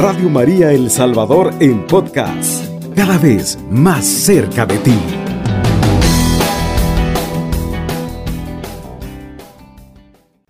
Radio María El Salvador en podcast, cada vez más cerca de ti.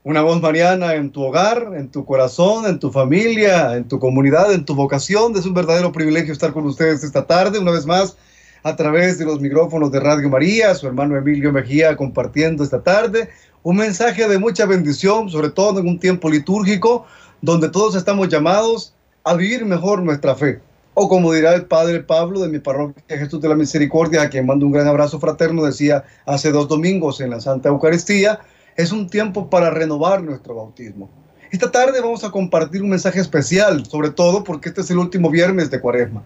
Una voz mariana en tu hogar, en tu corazón, en tu familia, en tu comunidad, en tu vocación. Es un verdadero privilegio estar con ustedes esta tarde, una vez más, a través de los micrófonos de Radio María, su hermano Emilio Mejía compartiendo esta tarde un mensaje de mucha bendición, sobre todo en un tiempo litúrgico, donde todos estamos llamados a vivir mejor nuestra fe. O como dirá el padre Pablo de mi parroquia Jesús de la Misericordia, a quien mando un gran abrazo fraterno, decía hace dos domingos en la Santa Eucaristía, es un tiempo para renovar nuestro bautismo. Esta tarde vamos a compartir un mensaje especial, sobre todo porque este es el último viernes de Cuaresma.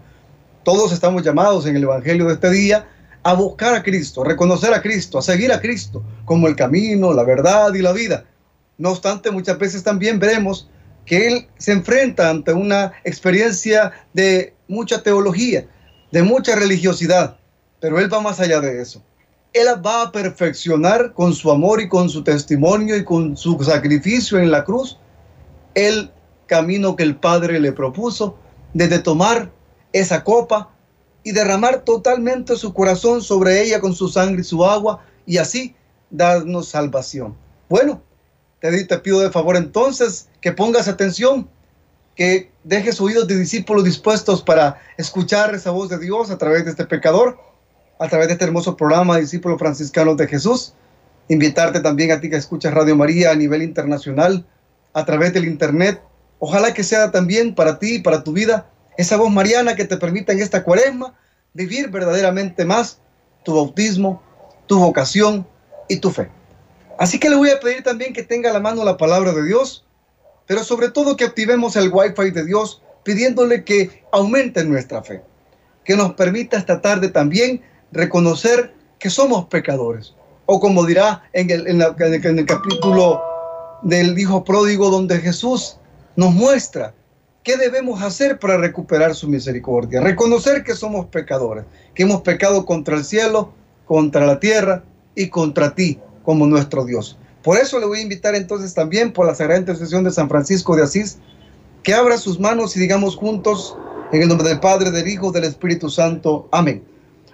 Todos estamos llamados en el Evangelio de este día a buscar a Cristo, a reconocer a Cristo, a seguir a Cristo como el camino, la verdad y la vida. No obstante, muchas veces también veremos que Él se enfrenta ante una experiencia de mucha teología, de mucha religiosidad, pero Él va más allá de eso. Él va a perfeccionar con su amor y con su testimonio y con su sacrificio en la cruz el camino que el Padre le propuso, desde tomar esa copa y derramar totalmente su corazón sobre ella con su sangre y su agua y así darnos salvación. Bueno, te, pido de favor entonces que pongas atención, que dejes oídos de discípulos dispuestos para escuchar esa voz de Dios a través de este pecador, a través de este hermoso programa Discípulos Franciscanos de Jesús. Invitarte también a ti que escuchas Radio María a nivel internacional, a través del Internet. Ojalá que sea también para ti y para tu vida esa voz mariana que te permita en esta cuaresma vivir verdaderamente más tu bautismo, tu vocación y tu fe. Así que le voy a pedir también que tenga a la mano la palabra de Dios, pero sobre todo que activemos el Wi-Fi de Dios pidiéndole que aumente nuestra fe, que nos permita esta tarde también reconocer que somos pecadores, o como dirá en el, en el capítulo del Hijo Pródigo, donde Jesús nos muestra ¿Qué debemos hacer para recuperar su misericordia? Reconocer que somos pecadores, que hemos pecado contra el cielo, contra la tierra y contra ti como nuestro Dios. Por eso le voy a invitar entonces también por la Sagrada Intercesión de San Francisco de Asís, que abra sus manos y digamos juntos, en el nombre del Padre, del Hijo, del Espíritu Santo. Amén.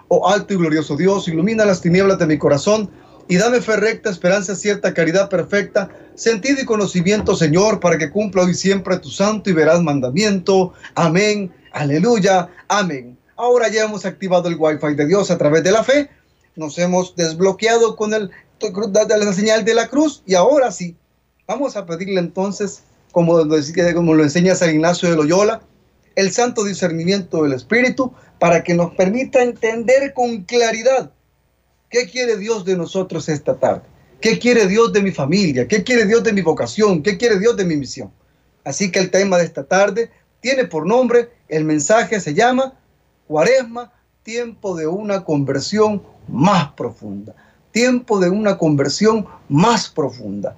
Oh alto y glorioso Dios, ilumina las tinieblas de mi corazón y dame fe recta, esperanza cierta, caridad perfecta, sentido y conocimiento, Señor, para que cumpla hoy siempre tu santo y veraz mandamiento. Amén, aleluya, amén. Ahora ya hemos activado el Wi-Fi de Dios a través de la fe, nos hemos desbloqueado con el, la señal de la cruz y ahora sí, vamos a pedirle entonces, como, como lo enseña San Ignacio de Loyola, el santo discernimiento del Espíritu para que nos permita entender con claridad ¿Qué quiere Dios de nosotros esta tarde? ¿Qué quiere Dios de mi familia? ¿Qué quiere Dios de mi vocación? ¿Qué quiere Dios de mi misión? Así que el tema de esta tarde tiene por nombre, el mensaje se llama Cuaresma, tiempo de una conversión más profunda. Tiempo de una conversión más profunda.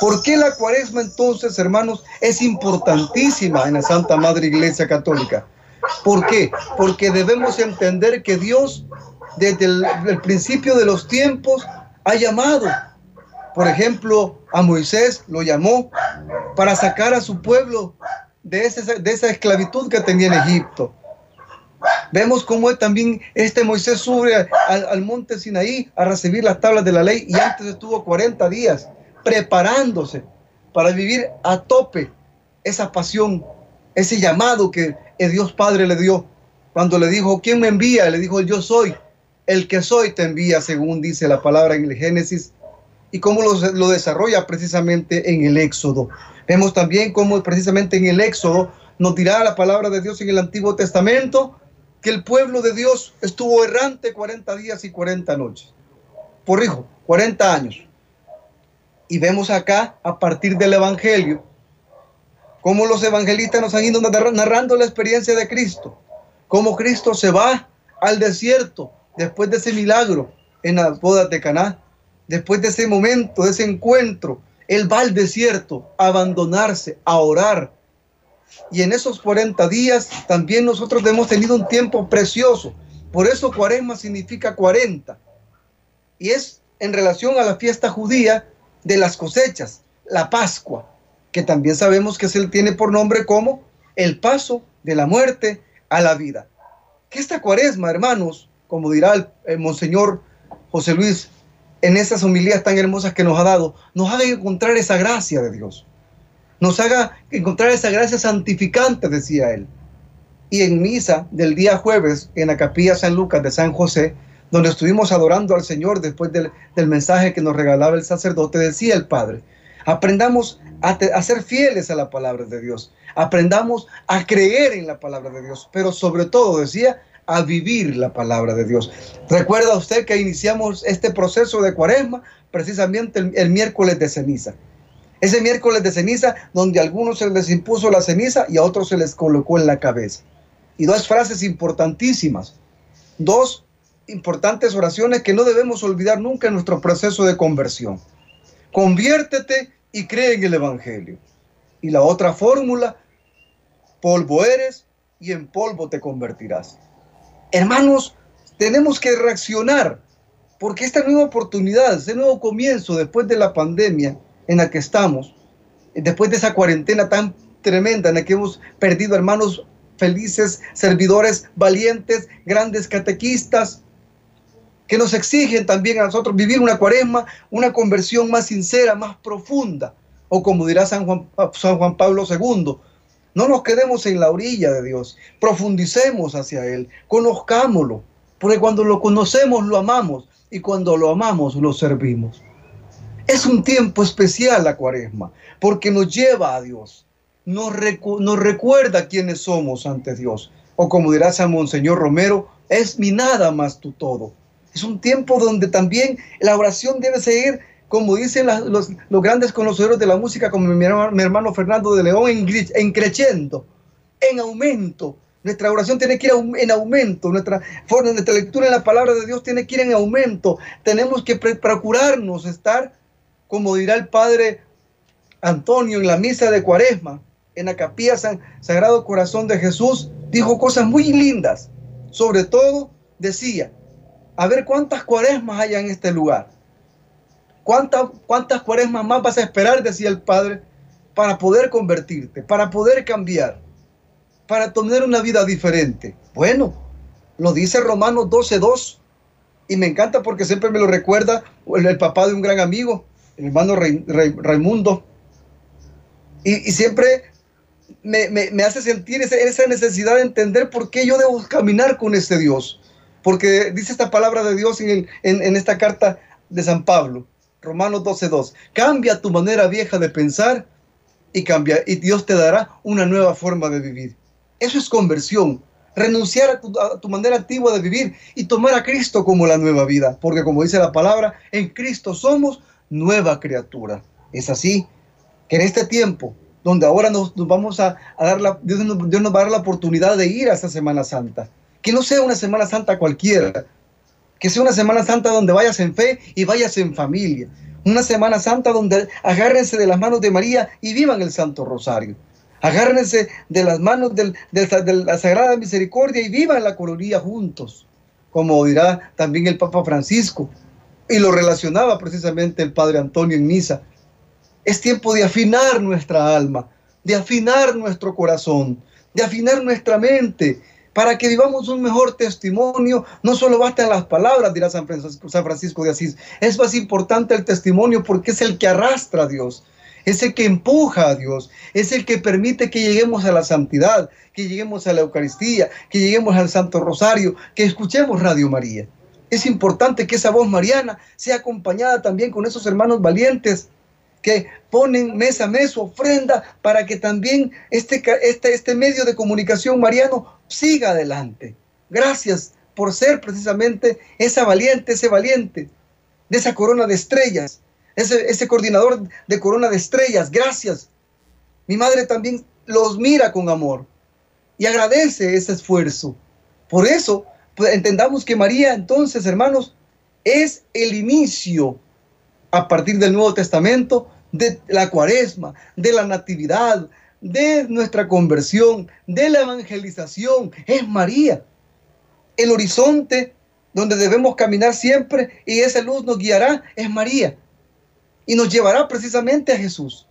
¿Por qué la cuaresma entonces, hermanos, es importantísima en la Santa Madre Iglesia Católica? ¿Por qué? Porque debemos entender que Dios desde el, principio de los tiempos ha llamado. Por ejemplo, a Moisés lo llamó para sacar a su pueblo de, de esa esclavitud que tenía en Egipto. Vemos cómo también este Moisés sube al, al, monte Sinaí a recibir las tablas de la ley y antes estuvo 40 días preparándose para vivir a tope esa pasión, ese llamado que el Dios Padre le dio. Cuando le dijo, ¿quién me envía? Le dijo, yo soy el que soy te envía, según dice la palabra en el Génesis, y cómo lo, lo desarrolla precisamente en el Éxodo. Vemos también cómo precisamente en el Éxodo nos dirá la palabra de Dios en el Antiguo Testamento que el pueblo de Dios estuvo errante 40 días y 40 noches. Por hijo, 40 años. Y vemos acá, a partir del Evangelio, cómo los evangelistas nos han ido narrando la experiencia de Cristo. Cómo Cristo se va al desierto después de ese milagro en las bodas de Caná, después de ese momento, de ese encuentro, él va al desierto a abandonarse, a orar. Y en esos 40 días también nosotros hemos tenido un tiempo precioso. Por eso cuaresma significa 40. Y es en relación a la fiesta judía de las cosechas, la Pascua, que también sabemos que se tiene por nombre como el paso de la muerte a la vida. Que esta cuaresma, hermanos, como dirá el, Monseñor José Luis, en esas homilías tan hermosas que nos ha dado, nos haga encontrar esa gracia de Dios. Nos haga encontrar esa gracia santificante, decía él. Y en misa del día jueves, en la capilla San Lucas de San José, donde estuvimos adorando al Señor después del, mensaje que nos regalaba el sacerdote, decía el Padre, aprendamos a, a, ser fieles a la palabra de Dios, aprendamos a creer en la palabra de Dios, pero sobre todo, decía, a vivir la palabra de Dios. ¿Recuerda usted que iniciamos este proceso de cuaresma precisamente el, miércoles de ceniza? Ese miércoles de ceniza donde a algunos se les impuso la ceniza y a otros se les colocó en la cabeza. Y dos frases importantísimas, dos importantes oraciones que no debemos olvidar nunca en nuestro proceso de conversión. Conviértete y cree en el Evangelio. Y la otra fórmula, polvo eres y en polvo te convertirás. Hermanos, tenemos que reaccionar porque esta nueva oportunidad, este nuevo comienzo después de la pandemia en la que estamos, después de esa cuarentena tan tremenda en la que hemos perdido hermanos felices, servidores valientes, grandes catequistas, que nos exigen también a nosotros vivir una cuaresma, una conversión más sincera, más profunda, o como dirá San Juan, San Juan Pablo II, no nos quedemos en la orilla de Dios, profundicemos hacia Él, conozcámoslo, porque cuando lo conocemos lo amamos y cuando lo amamos lo servimos. Es un tiempo especial la cuaresma, porque nos lleva a Dios, nos, recuerda quiénes somos ante Dios, o como dirá San Monseñor Romero, es mi nada más tu todo. Es un tiempo donde también la oración debe seguir como dicen los, grandes conocedores de la música, como mi hermano, Fernando de León, en, en creciendo, en aumento. Nuestra oración tiene que ir en aumento, nuestra forma, nuestra lectura en la palabra de Dios tiene que ir en aumento. Tenemos que procurarnos estar, como dirá el Padre Antonio en la misa de Cuaresma, en la capilla San, Sagrado Corazón de Jesús, dijo cosas muy lindas. Sobre todo decía, a ver cuántas cuaresmas hay en este lugar ¿Cuántas, cuántas cuaresmas más vas a esperar, decía el Padre, para poder convertirte, para poder cambiar, para tener una vida diferente? Bueno, lo dice Romanos 12.2 y me encanta porque siempre me lo recuerda el, papá de un gran amigo, el hermano Raimundo. Y, siempre me, hace sentir esa, necesidad de entender por qué yo debo caminar con este Dios. Porque dice esta palabra de Dios en, esta carta de San Pablo. Romanos 12.2. Cambia tu manera vieja de pensar y, cambia, y Dios te dará una nueva forma de vivir. Eso es conversión. Renunciar a tu, a tu, manera antigua de vivir y tomar a Cristo como la nueva vida. Porque como dice la palabra, en Cristo somos nueva criatura. Es así que en este tiempo, donde ahora nos, vamos a, dar la, Dios nos, va a dar la oportunidad de ir a esta Semana Santa. Que no sea una Semana Santa cualquiera, que sea una Semana Santa donde vayas en fe y vayas en familia. Una Semana Santa donde agárrense de las manos de María y vivan el Santo Rosario. Agárrense de las manos de la Sagrada Misericordia y vivan la coloría juntos, como dirá también el Papa Francisco. Y lo relacionaba precisamente el Padre Antonio en misa. Es tiempo de afinar nuestra alma, de afinar nuestro corazón, de afinar nuestra mente, para que vivamos un mejor testimonio. No solo bastan las palabras, dirá San Francisco, de Asís, es más importante el testimonio porque es el que arrastra a Dios, es el que empuja a Dios, es el que permite que lleguemos a la santidad, que lleguemos a la Eucaristía, que lleguemos al Santo Rosario, que escuchemos Radio María. Es importante que esa voz mariana sea acompañada también con esos hermanos valientes que ponen mes a mes su ofrenda para que también este, este, este medio de comunicación mariano siga adelante. Gracias por ser precisamente esa valiente, ese valiente de esa corona de estrellas, ese, ese coordinador de corona de estrellas. Gracias. Mi madre también los mira con amor y agradece ese esfuerzo. Por eso, pues, entendamos que María entonces, hermanos, es el inicio a partir del Nuevo Testamento de la cuaresma, de la natividad, de nuestra conversión, de la evangelización, es María. El horizonte donde debemos caminar siempre y esa luz nos guiará es María. Y nos llevará precisamente a Jesús.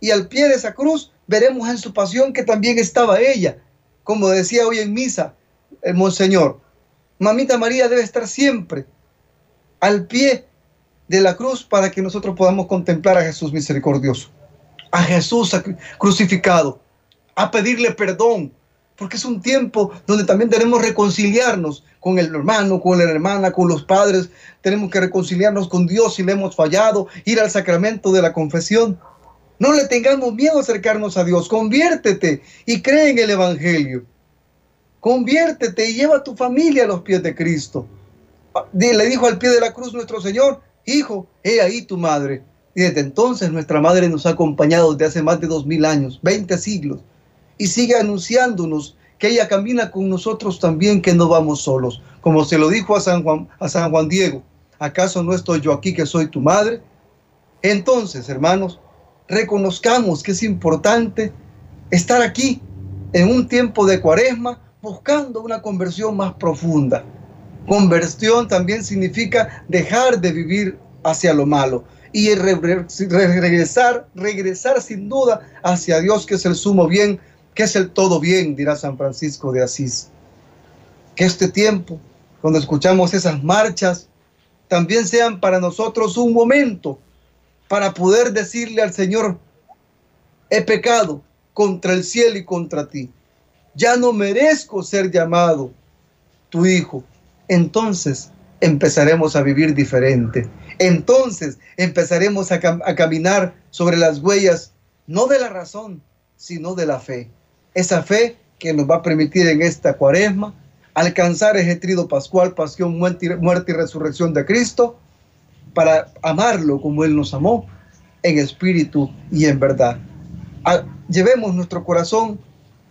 Y al pie de esa cruz veremos en su pasión que también estaba ella. Como decía hoy en misa el Monseñor, Mamita María debe estar siempre al pie de la cruz para que nosotros podamos contemplar a Jesús misericordioso, a Jesús crucificado, a pedirle perdón, porque es un tiempo donde también tenemos reconciliarnos con el hermano, con la hermana, con los padres, tenemos que reconciliarnos con Dios si le hemos fallado, ir al sacramento de la confesión. No le tengamos miedo a acercarnos a Dios, conviértete y cree en el Evangelio. Conviértete y lleva a tu familia a los pies de Cristo. Le dijo al pie de la cruz nuestro Señor, hijo, he ahí tu madre. Y desde entonces nuestra madre nos ha acompañado desde hace más de dos mil años, 20 siglos y sigue anunciándonos que ella camina con nosotros también, que no vamos solos. Como se lo dijo a San Juan, a San Juan Diego, ¿acaso no estoy yo aquí que soy tu madre? Entonces, hermanos, reconozcamos que es importante estar aquí en un tiempo de cuaresma buscando una conversión más profunda. Conversión también significa dejar de vivir hacia lo malo y regresar, regresar sin duda hacia Dios, que es el sumo bien ¿Qué es el todo bien? dirá San Francisco de Asís. Que este tiempo, cuando escuchamos esas marchas, también sean para nosotros un momento para poder decirle al Señor, he pecado contra el cielo y contra ti. Ya no merezco ser llamado tu hijo. Entonces empezaremos a vivir diferente. Entonces empezaremos a, caminar sobre las huellas, no de la razón, sino de la fe esa fe que nos va a permitir en esta cuaresma alcanzar ese trido pascual, pasión, muerte y, resurrección de Cristo, para amarlo como Él nos amó, en espíritu y en verdad. llevemos nuestro corazón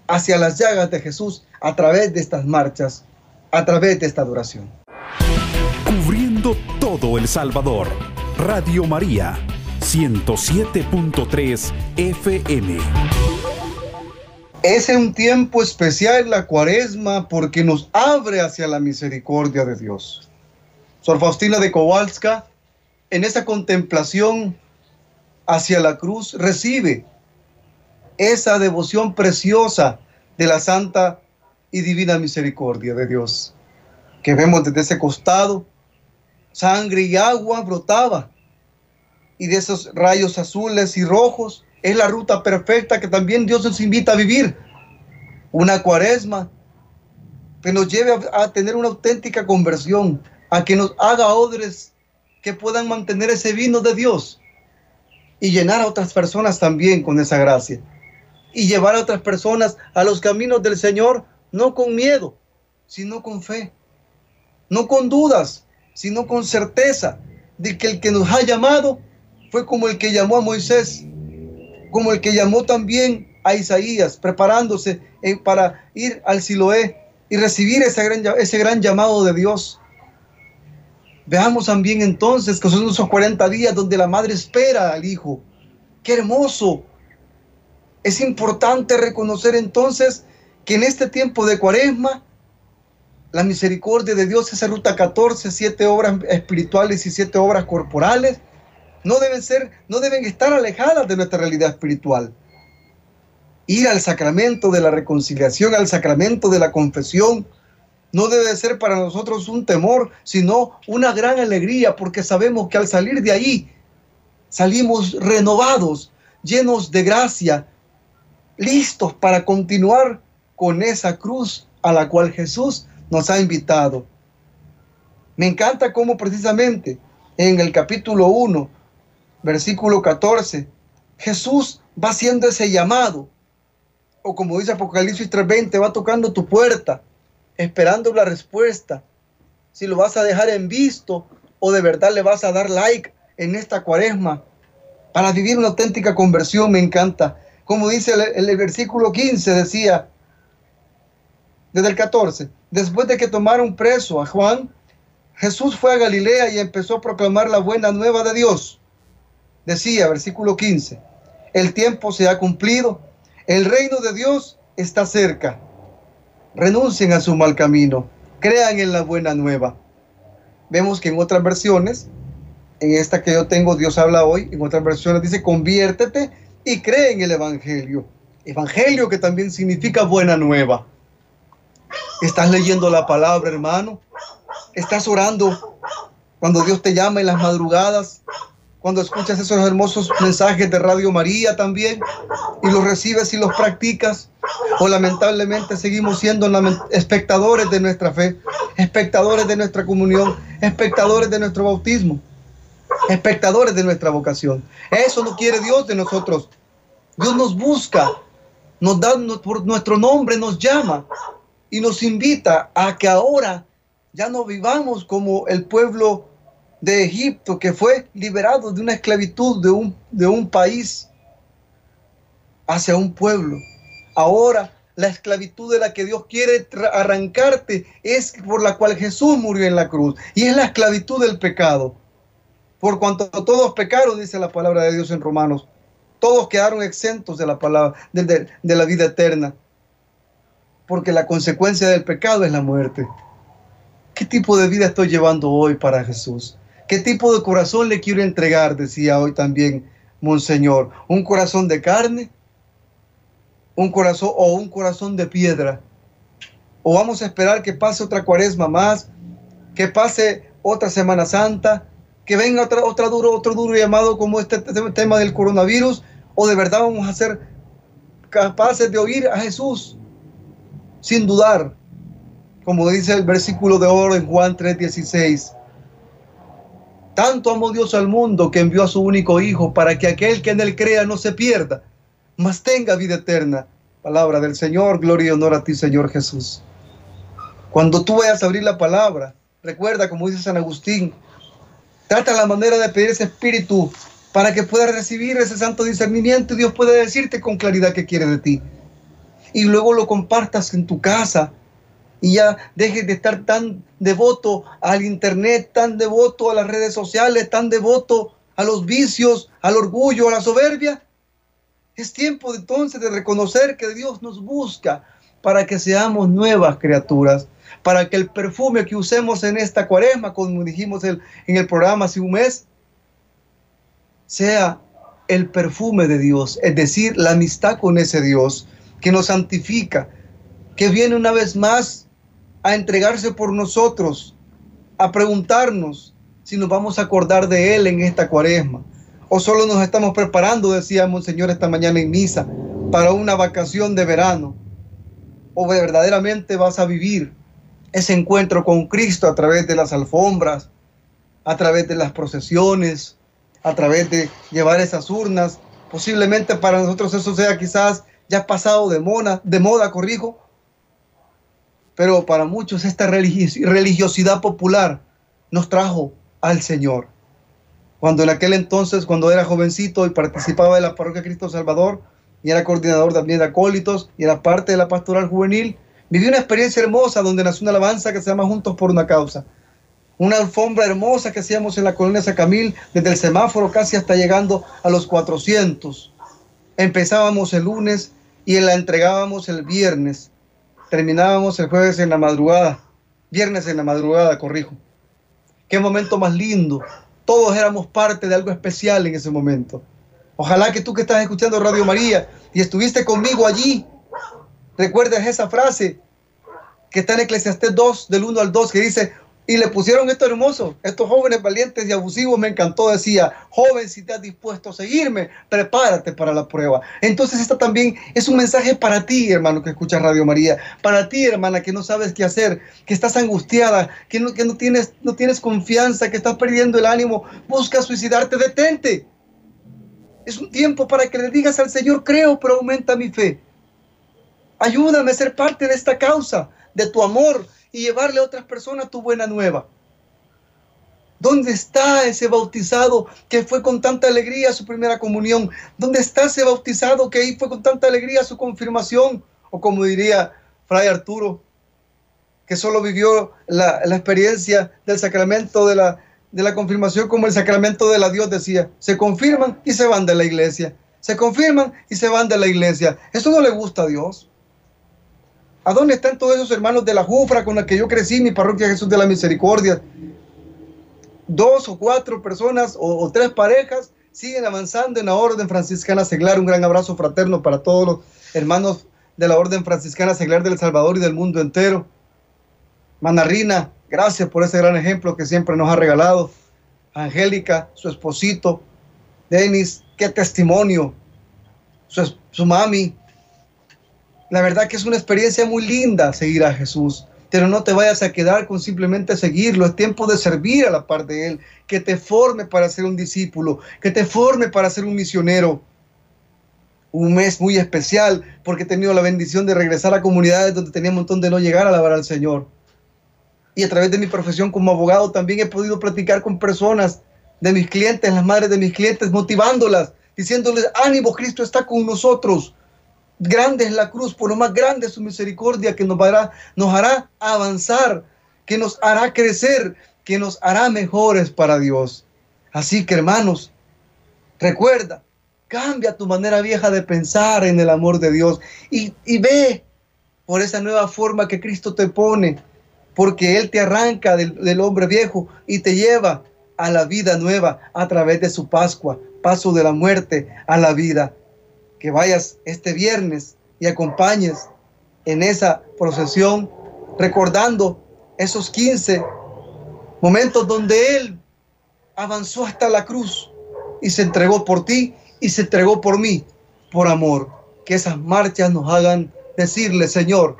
hacia las llagas de Jesús a través de estas marchas, a través de esta adoración. Cubriendo todo El Salvador, Radio María, 107.3 FM. Es un tiempo especial la cuaresma porque nos abre hacia la misericordia de Dios. Sor Faustina de Kowalska, en esa contemplación hacia la cruz, recibe esa devoción preciosa de la santa y divina misericordia de Dios, que vemos desde ese costado, sangre y agua brotaba, y de esos rayos azules y rojos es la ruta perfecta que también Dios nos invita a vivir. Una cuaresma que nos lleve a, tener una auténtica conversión, a que nos haga odres que puedan mantener ese vino de Dios y llenar a otras personas también con esa gracia. Y llevar a otras personas a los caminos del Señor, no con miedo, sino con fe. No con dudas, sino con certeza de que el que nos ha llamado fue como el que llamó a Moisés como el que llamó también a Isaías, preparándose eh, para ir al Siloé y recibir ese gran, ese gran llamado de Dios. Veamos también entonces que son esos 40 días donde la madre espera al hijo. ¡Qué hermoso! Es importante reconocer entonces que en este tiempo de cuaresma, la misericordia de Dios, esa ruta 14, siete obras espirituales y siete obras corporales, no deben ser, no deben estar alejadas de nuestra realidad espiritual. Ir al sacramento de la reconciliación, al sacramento de la confesión, no debe ser para nosotros un temor, sino una gran alegría, porque sabemos que al salir de ahí salimos renovados, llenos de gracia, listos para continuar con esa cruz a la cual Jesús nos ha invitado. Me encanta cómo precisamente en el capítulo 1 versículo 14, Jesús va haciendo ese llamado. O como dice Apocalipsis 3:20, va tocando tu puerta, esperando la respuesta. Si lo vas a dejar en visto o de verdad le vas a dar like en esta cuaresma para vivir una auténtica conversión, me encanta. Como dice el, versículo 15, decía, desde el 14, después de que tomaron preso a Juan, Jesús fue a Galilea y empezó a proclamar la buena nueva de Dios decía, versículo 15, el tiempo se ha cumplido, el reino de Dios está cerca. Renuncien a su mal camino, crean en la buena nueva. Vemos que en otras versiones, en esta que yo tengo, Dios habla hoy, en otras versiones dice, conviértete y cree en el Evangelio. Evangelio que también significa buena nueva. ¿Estás leyendo la palabra, hermano? ¿Estás orando cuando Dios te llama en las madrugadas? Cuando escuchas esos hermosos mensajes de Radio María también y los recibes y los practicas. O lamentablemente seguimos siendo espectadores de nuestra fe, espectadores de nuestra comunión, espectadores de nuestro bautismo, espectadores de nuestra vocación. Eso no quiere Dios de nosotros. Dios nos busca, nos da por nuestro nombre, nos llama y nos invita a que ahora ya no vivamos como el pueblo de Egipto que fue liberado de una esclavitud de un, de un país hacia un pueblo. Ahora la esclavitud de la que Dios quiere arrancarte es por la cual Jesús murió en la cruz y es la esclavitud del pecado. Por cuanto todos pecaron, dice la palabra de Dios en Romanos, todos quedaron exentos de la palabra de, de la vida eterna. Porque la consecuencia del pecado es la muerte. ¿Qué tipo de vida estoy llevando hoy para Jesús? ¿Qué tipo de corazón le quiero entregar? Decía hoy también Monseñor. ¿Un corazón de carne? ¿Un corazón o un corazón de piedra? ¿O vamos a esperar que pase otra cuaresma más? ¿Que pase otra Semana Santa? ¿Que venga otra, otra duro, otro duro llamado como este tema del coronavirus? ¿O de verdad vamos a ser capaces de oír a Jesús sin dudar? Como dice el versículo de oro en Juan 3:16 tanto amó Dios al mundo que envió a su único Hijo para que aquel que en él crea no se pierda, mas tenga vida eterna. Palabra del Señor, gloria y honor a ti, Señor Jesús. Cuando tú vayas a abrir la palabra, recuerda, como dice San Agustín, trata la manera de pedir ese espíritu para que puedas recibir ese santo discernimiento y Dios pueda decirte con claridad qué quiere de ti. Y luego lo compartas en tu casa, y ya dejes de estar tan devoto al Internet, tan devoto a las redes sociales, tan devoto a los vicios, al orgullo, a la soberbia. Es tiempo entonces de reconocer que Dios nos busca para que seamos nuevas criaturas, para que el perfume que usemos en esta cuaresma, como dijimos en el programa hace un mes, sea el perfume de Dios, es decir, la amistad con ese Dios que nos santifica, que viene una vez más a entregarse por nosotros, a preguntarnos si nos vamos a acordar de Él en esta cuaresma. O solo nos estamos preparando, decía Monseñor esta mañana en misa, para una vacación de verano. O verdaderamente vas a vivir ese encuentro con Cristo a través de las alfombras, a través de las procesiones, a través de llevar esas urnas. Posiblemente para nosotros eso sea quizás ya pasado de, moda, corrijo, pero para muchos esta religiosidad popular nos trajo al Señor. Cuando en aquel entonces, cuando era jovencito y participaba de la parroquia Cristo Salvador, y era coordinador también de acólitos y era parte de la pastoral juvenil, viví una experiencia hermosa donde nació una alabanza que se llama Juntos por una causa. Una alfombra hermosa que hacíamos en la colonia Sacamil, desde el semáforo casi hasta llegando a los 400. Empezábamos el lunes y la entregábamos el viernes terminábamos el jueves en la madrugada, viernes en la madrugada, corrijo. Qué momento más lindo. Todos éramos parte de algo especial en ese momento. Ojalá que tú que estás escuchando Radio María y estuviste conmigo allí, recuerdes esa frase que está en Eclesiastés 2, del 1 al 2, que dice, y le pusieron esto hermoso, estos jóvenes valientes y abusivos, me encantó, decía, joven, si te has dispuesto a seguirme, prepárate para la prueba. Entonces esta también es un mensaje para ti, hermano, que escuchas Radio María, para ti, hermana, que no sabes qué hacer, que estás angustiada, que no, que no, tienes, no tienes confianza, que estás perdiendo el ánimo, busca suicidarte, detente. Es un tiempo para que le digas al Señor, creo, pero aumenta mi fe. Ayúdame a ser parte de esta causa, de tu amor, y llevarle a otras personas tu buena nueva. ¿Dónde está ese bautizado que fue con tanta alegría su primera comunión? ¿Dónde está ese bautizado que fue con tanta alegría su confirmación? O como diría Fray Arturo, que solo vivió la, experiencia del sacramento de la, de la confirmación como el sacramento de la Dios decía, se confirman y se van de la iglesia, se confirman y se van de la iglesia. Eso no le gusta a Dios. ¿A dónde están todos esos hermanos de la Jufra con la que yo crecí, mi parroquia Jesús de la Misericordia? Dos o cuatro personas o, tres parejas siguen avanzando en la Orden Franciscana Seglar. Un gran abrazo fraterno para todos los hermanos de la Orden Franciscana Seglar del Salvador y del mundo entero. Manarrina, gracias por ese gran ejemplo que siempre nos ha regalado. Angélica, su esposito, Denis, qué testimonio. Su, su mami. La verdad que es una experiencia muy linda seguir a Jesús pero no te vayas a quedar con simplemente seguirlo. Es tiempo de servir a la par de Él, que te forme para ser un discípulo, que te forme para ser un misionero. Un mes muy especial porque he tenido la bendición de regresar a comunidades donde tenía un montón de no llegar a alabar al Señor. Y a través de mi profesión como abogado también he podido platicar con personas de mis clientes, las madres de mis clientes, motivándolas, diciéndoles, ánimo, Cristo está con nosotros Grande es la cruz, por lo más grande es su misericordia que nos hará, avanzar, que nos hará crecer, que nos hará mejores para Dios. Así que hermanos, recuerda, cambia tu manera vieja de pensar en el amor de Dios y, ve por esa nueva forma que Cristo te pone, porque Él te arranca del hombre viejo y te lleva a la vida nueva a través de su Pascua, paso de la muerte a la vida que vayas este viernes y acompañes en esa procesión recordando esos 15 momentos donde Él avanzó hasta la cruz y se entregó por ti y se entregó por mí, por amor. Que esas marchas nos hagan decirle, Señor,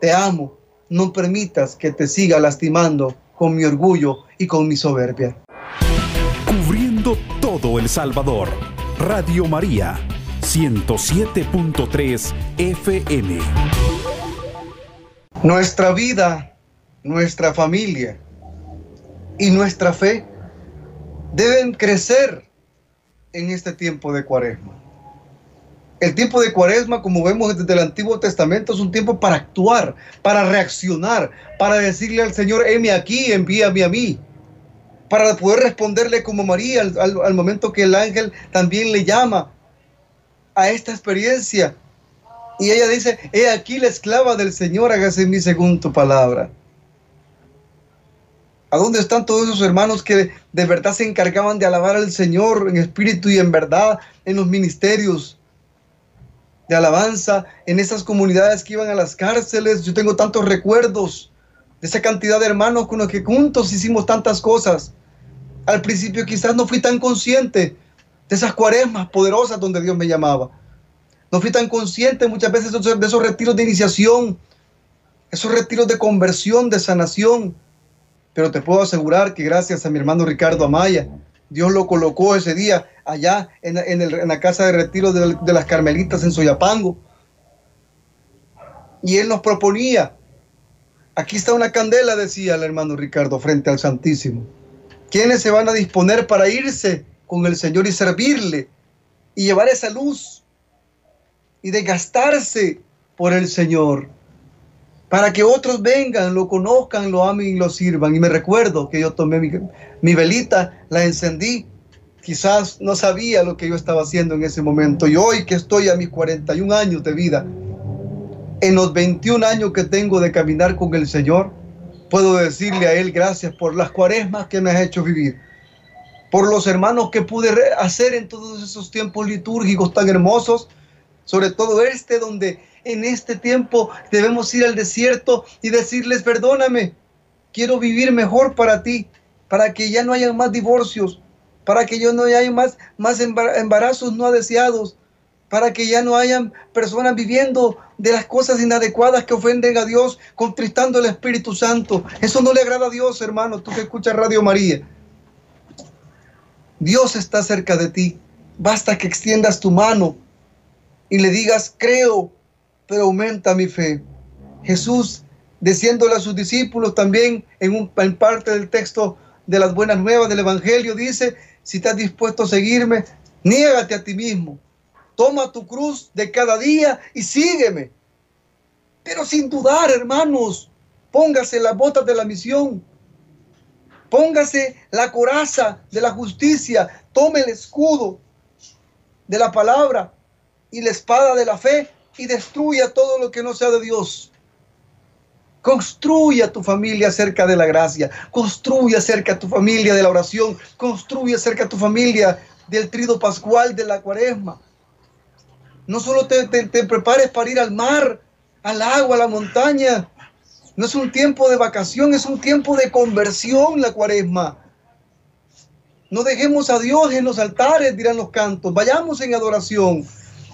te amo, no permitas que te siga lastimando con mi orgullo y con mi soberbia. Cubriendo todo El Salvador, Radio María 107.3 FM. Nuestra vida, nuestra familia y nuestra fe deben crecer en este tiempo de cuaresma. El tiempo de cuaresma, como vemos desde el Antiguo Testamento, es un tiempo para actuar, para reaccionar, para decirle al Señor, heme aquí, envíame a mí, para poder responderle como María al, al momento que el ángel también le llama a esta experiencia. Y ella dice, he aquí la esclava del Señor, hágase en mí según tu palabra. ¿A dónde están todos esos hermanos que de verdad se encargaban de alabar al Señor en espíritu y en verdad en los ministerios de alabanza, en esas comunidades que iban a las cárceles? Yo tengo tantos recuerdos de esa cantidad de hermanos con los que juntos hicimos tantas cosas. Al principio quizás no fui tan consciente, de esas cuaresmas poderosas donde Dios me llamaba. No fui tan consciente muchas veces de esos retiros de iniciación, esos retiros de conversión, de sanación. Pero te puedo asegurar que gracias a mi hermano Ricardo Amaya, Dios lo colocó ese día allá en, la casa de retiro de, de las Carmelitas en Soyapango. Y él nos proponía, aquí está una candela, decía el hermano Ricardo, frente al Santísimo. ¿Quiénes se van a disponer para irse con el Señor y servirle y llevar esa luz y desgastarse por el Señor para que otros vengan, lo conozcan, lo amen y lo sirvan. Y me recuerdo que yo tomé mi, velita, la encendí, quizás no sabía lo que yo estaba haciendo en ese momento. Y hoy que estoy a mis 41 años de vida, en los 21 años que tengo de caminar con el Señor, puedo decirle a Él gracias por las cuaresmas que me has hecho vivir por los hermanos que pude hacer en todos esos tiempos litúrgicos tan hermosos, sobre todo este donde en este tiempo debemos ir al desierto y decirles, perdóname, quiero vivir mejor para ti, para que ya no haya más divorcios, para que ya no haya más, más embarazos no deseados, para que ya no hayan personas viviendo de las cosas inadecuadas que ofenden a Dios, contristando el Espíritu Santo. Eso no le agrada a Dios, hermano, tú que escuchas Radio María. Dios está cerca de ti. Basta que extiendas tu mano y le digas, creo, pero aumenta mi fe. Jesús, diciéndole a sus discípulos también en, un, parte del texto de las buenas nuevas del Evangelio, dice, si estás dispuesto a seguirme, niégate a ti mismo. Toma tu cruz de cada día y sígueme. Pero sin dudar, hermanos, póngase las botas de la misión Póngase la coraza de la justicia, tome el escudo de la palabra y la espada de la fe y destruya todo lo que no sea de Dios. Construya tu familia cerca de la gracia, construya cerca tu familia de la oración, construya cerca tu familia del trido pascual de la cuaresma. No solo te, te, prepares para ir al mar, al agua, a la montaña. No es un tiempo de vacación, es un tiempo de conversión la cuaresma. No dejemos a Dios en los altares, dirán los cantos. Vayamos en adoración.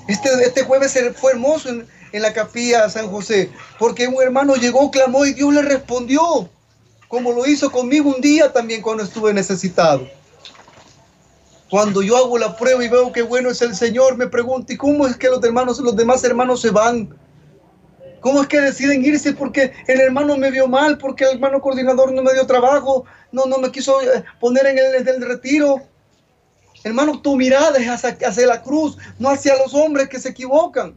Este, este jueves fue hermoso en, en la capilla San José, porque un hermano llegó, clamó y Dios le respondió, como lo hizo conmigo un día también cuando estuve necesitado. Cuando yo hago la prueba y veo que bueno es el Señor, me pregunto, ¿y cómo es que los hermanos, los demás hermanos se van? ¿Cómo es que deciden irse? Porque el hermano me vio mal, porque el hermano coordinador no me dio trabajo, no, no me quiso eh, poner en el, en retiro. Hermano, tu mirada es hacia, hacia, la cruz, no hacia los hombres que se equivocan.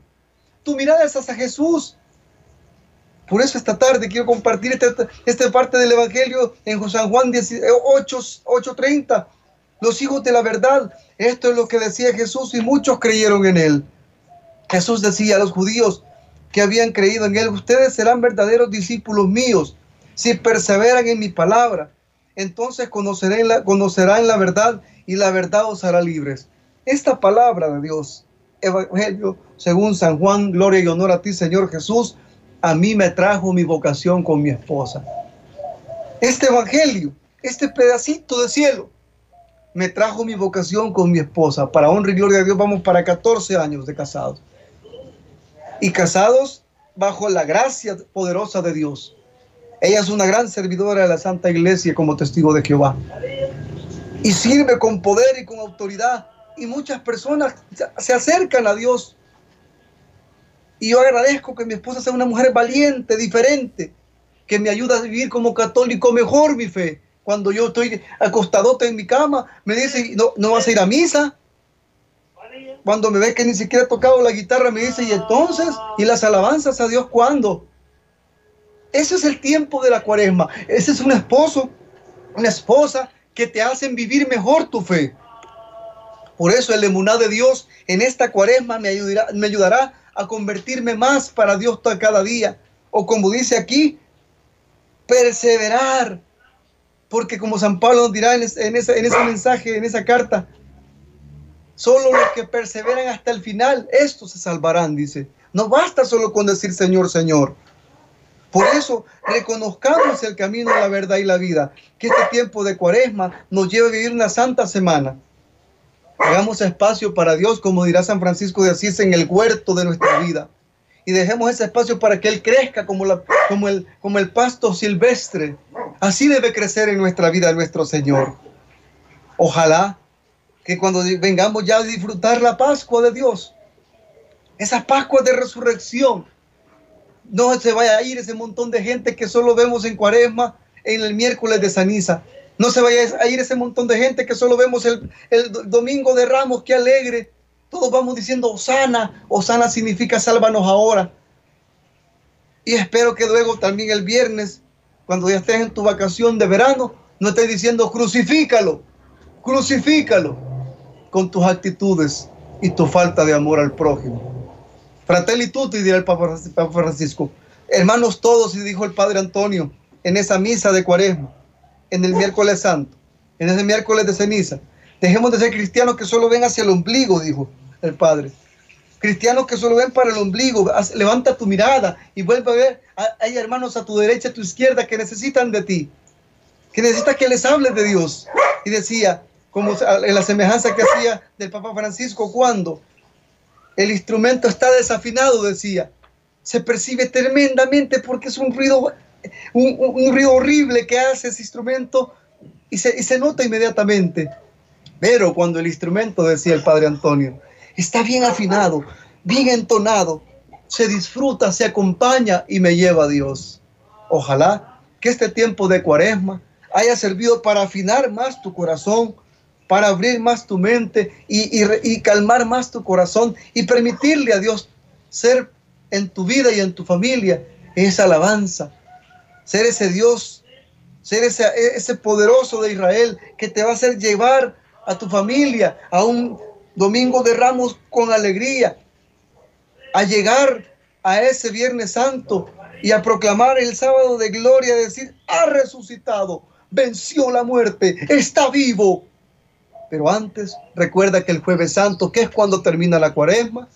Tu mirada es hacia Jesús. Por eso esta tarde quiero compartir esta, parte del Evangelio en San Juan 8.30. Los hijos de la verdad. Esto es lo que decía Jesús y muchos creyeron en él. Jesús decía a los judíos que habían creído en él, ustedes serán verdaderos discípulos míos si perseveran en mi palabra. Entonces conocerán la, conocerán la verdad y la verdad os hará libres. Esta palabra de Dios Evangelio según San Juan, gloria y honor a ti, Señor Jesús, a mí me trajo mi vocación con mi esposa. Este Evangelio, este pedacito de cielo, me trajo mi vocación con mi esposa. Para honra y gloria de Dios, vamos para 14 años de casados. Y casados bajo la gracia poderosa de Dios. Ella es una gran servidora de la Santa Iglesia como testigo de Jehová. Y sirve con poder y con autoridad y muchas personas se acercan a Dios. Y yo agradezco que mi esposa sea una mujer valiente, diferente, que me ayuda a vivir como católico mejor mi fe. Cuando yo estoy acostadote en mi cama, me dice, no, no vas a ir a misa. Cuando me ve que ni siquiera he tocado la guitarra, me dice, ¿y entonces? ¿Y las alabanzas a Dios cuándo? Ese es el tiempo de la cuaresma. Ese es un esposo, una esposa que te hacen vivir mejor tu fe. Por eso el emuná de Dios en esta cuaresma me ayudará, me ayudará a convertirme más para Dios cada día. O como dice aquí, perseverar. Porque como San Pablo nos dirá en ese, en ese mensaje, en esa carta, solo los que perseveran hasta el final, estos se salvarán, dice. No basta solo con decir Señor, Señor. Por eso reconozcamos el camino, la verdad y la vida. Que este tiempo de cuaresma nos lleve a vivir una santa semana Hagamos espacio para Dios, como dirá San Francisco de Asís, en el huerto de nuestra vida. Y dejemos ese espacio para que Él crezca como, el, como el pasto silvestre. Así debe crecer en nuestra vida nuestro Señor. Ojalá que cuando vengamos ya a disfrutar la Pascua de Dios, esa Pascua de resurrección, no se vaya a ir ese montón de gente que solo vemos en cuaresma, en el miércoles de ceniza. No se vaya a ir ese montón de gente que solo vemos el, domingo de Ramos, qué alegre. Todos vamos diciendo Osana. Osana significa sálvanos ahora. Y espero que luego también el viernes, cuando ya estés en tu vacación de verano, no estés diciendo crucifícalo, crucifícalo con tus actitudes y tu falta de amor al prójimo. Fratelli tutti, dirá el Papa Francisco. Hermanos todos, y dijo el Padre Antonio en esa misa de cuaresma en el miércoles santo, en ese miércoles de ceniza. Dejemos de ser cristianos que solo ven hacia el ombligo, dijo el Padre. Cristianos que solo ven para el ombligo, levanta tu mirada y vuelve a ver, hay hermanos a tu derecha, a tu izquierda que necesitan de ti, que necesitan que les hables de Dios. Y decía, como en la semejanza que hacía del Papa Francisco, cuando el instrumento está desafinado, decía, se percibe tremendamente porque es un ruido un, ruido horrible que hace ese instrumento y se, y se nota inmediatamente. Pero cuando el instrumento, decía el padre Antonio, está bien afinado, bien entonado, se disfruta, se acompaña y me lleva a Dios. Ojalá que este tiempo de cuaresma haya servido para afinar más tu corazón, para abrir más tu mente y, calmar más tu corazón y permitirle a Dios ser en tu vida y en tu familia esa alabanza, ser ese Dios, ser ese, ese poderoso de Israel que te va a hacer llevar a tu familia a un domingo de ramos con alegría, a llegar a ese Viernes Santo y a proclamar el sábado de gloria, decir, ha resucitado, venció la muerte, está vivo. Pero antes, recuerda que el jueves santo, que es cuando termina la cuaresma,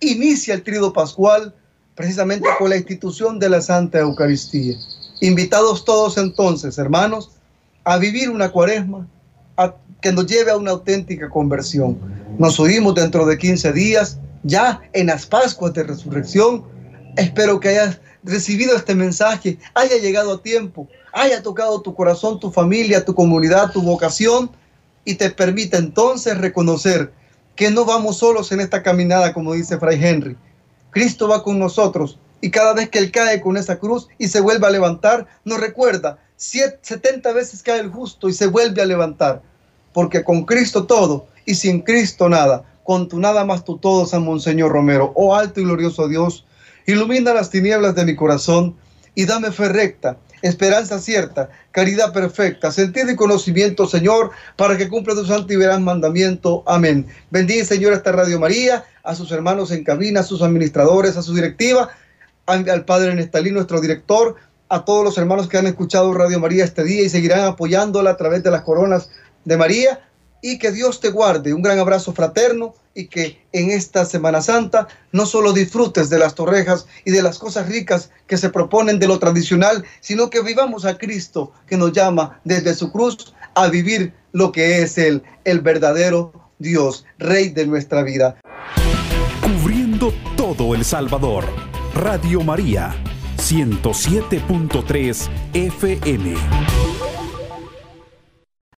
inicia el trido pascual precisamente con la institución de la Santa Eucaristía. Invitados todos entonces, hermanos, a vivir una cuaresma que nos lleve a una auténtica conversión. Nos oímos dentro de 15 días, ya en las Pascuas de Resurrección. Espero que hayas recibido este mensaje, haya llegado a tiempo, haya tocado tu corazón, tu familia, tu comunidad, tu vocación y te permita entonces reconocer que no vamos solos en esta caminada, como dice Fray Henry. Cristo va con nosotros y cada vez que Él cae con esa cruz y se vuelve a levantar, nos recuerda, 70 veces cae el justo y se vuelve a levantar, porque con Cristo todo y sin Cristo nada, con tu nada más tu todo, San Monseñor Romero. Oh alto y glorioso Dios, ilumina las tinieblas de mi corazón y dame fe recta esperanza cierta, caridad perfecta, sentido y conocimiento, Señor, para que cumpla tu santo y verás mandamiento. Amén. Bendiga, Señor, esta Radio María, a sus hermanos en cabina, a sus administradores, a su directiva, al Padre Nestalí, nuestro director, a todos los hermanos que han escuchado Radio María este día y seguirán apoyándola a través de las coronas de María y que Dios te guarde. Un gran abrazo fraterno y que en esta Semana Santa no solo disfrutes de las torrejas y de las cosas ricas que se proponen de lo tradicional, sino que vivamos a Cristo que nos llama desde su cruz a vivir lo que es Él, el verdadero Dios, Rey de nuestra vida. Cubriendo todo El Salvador, Radio María, 107.3 FM.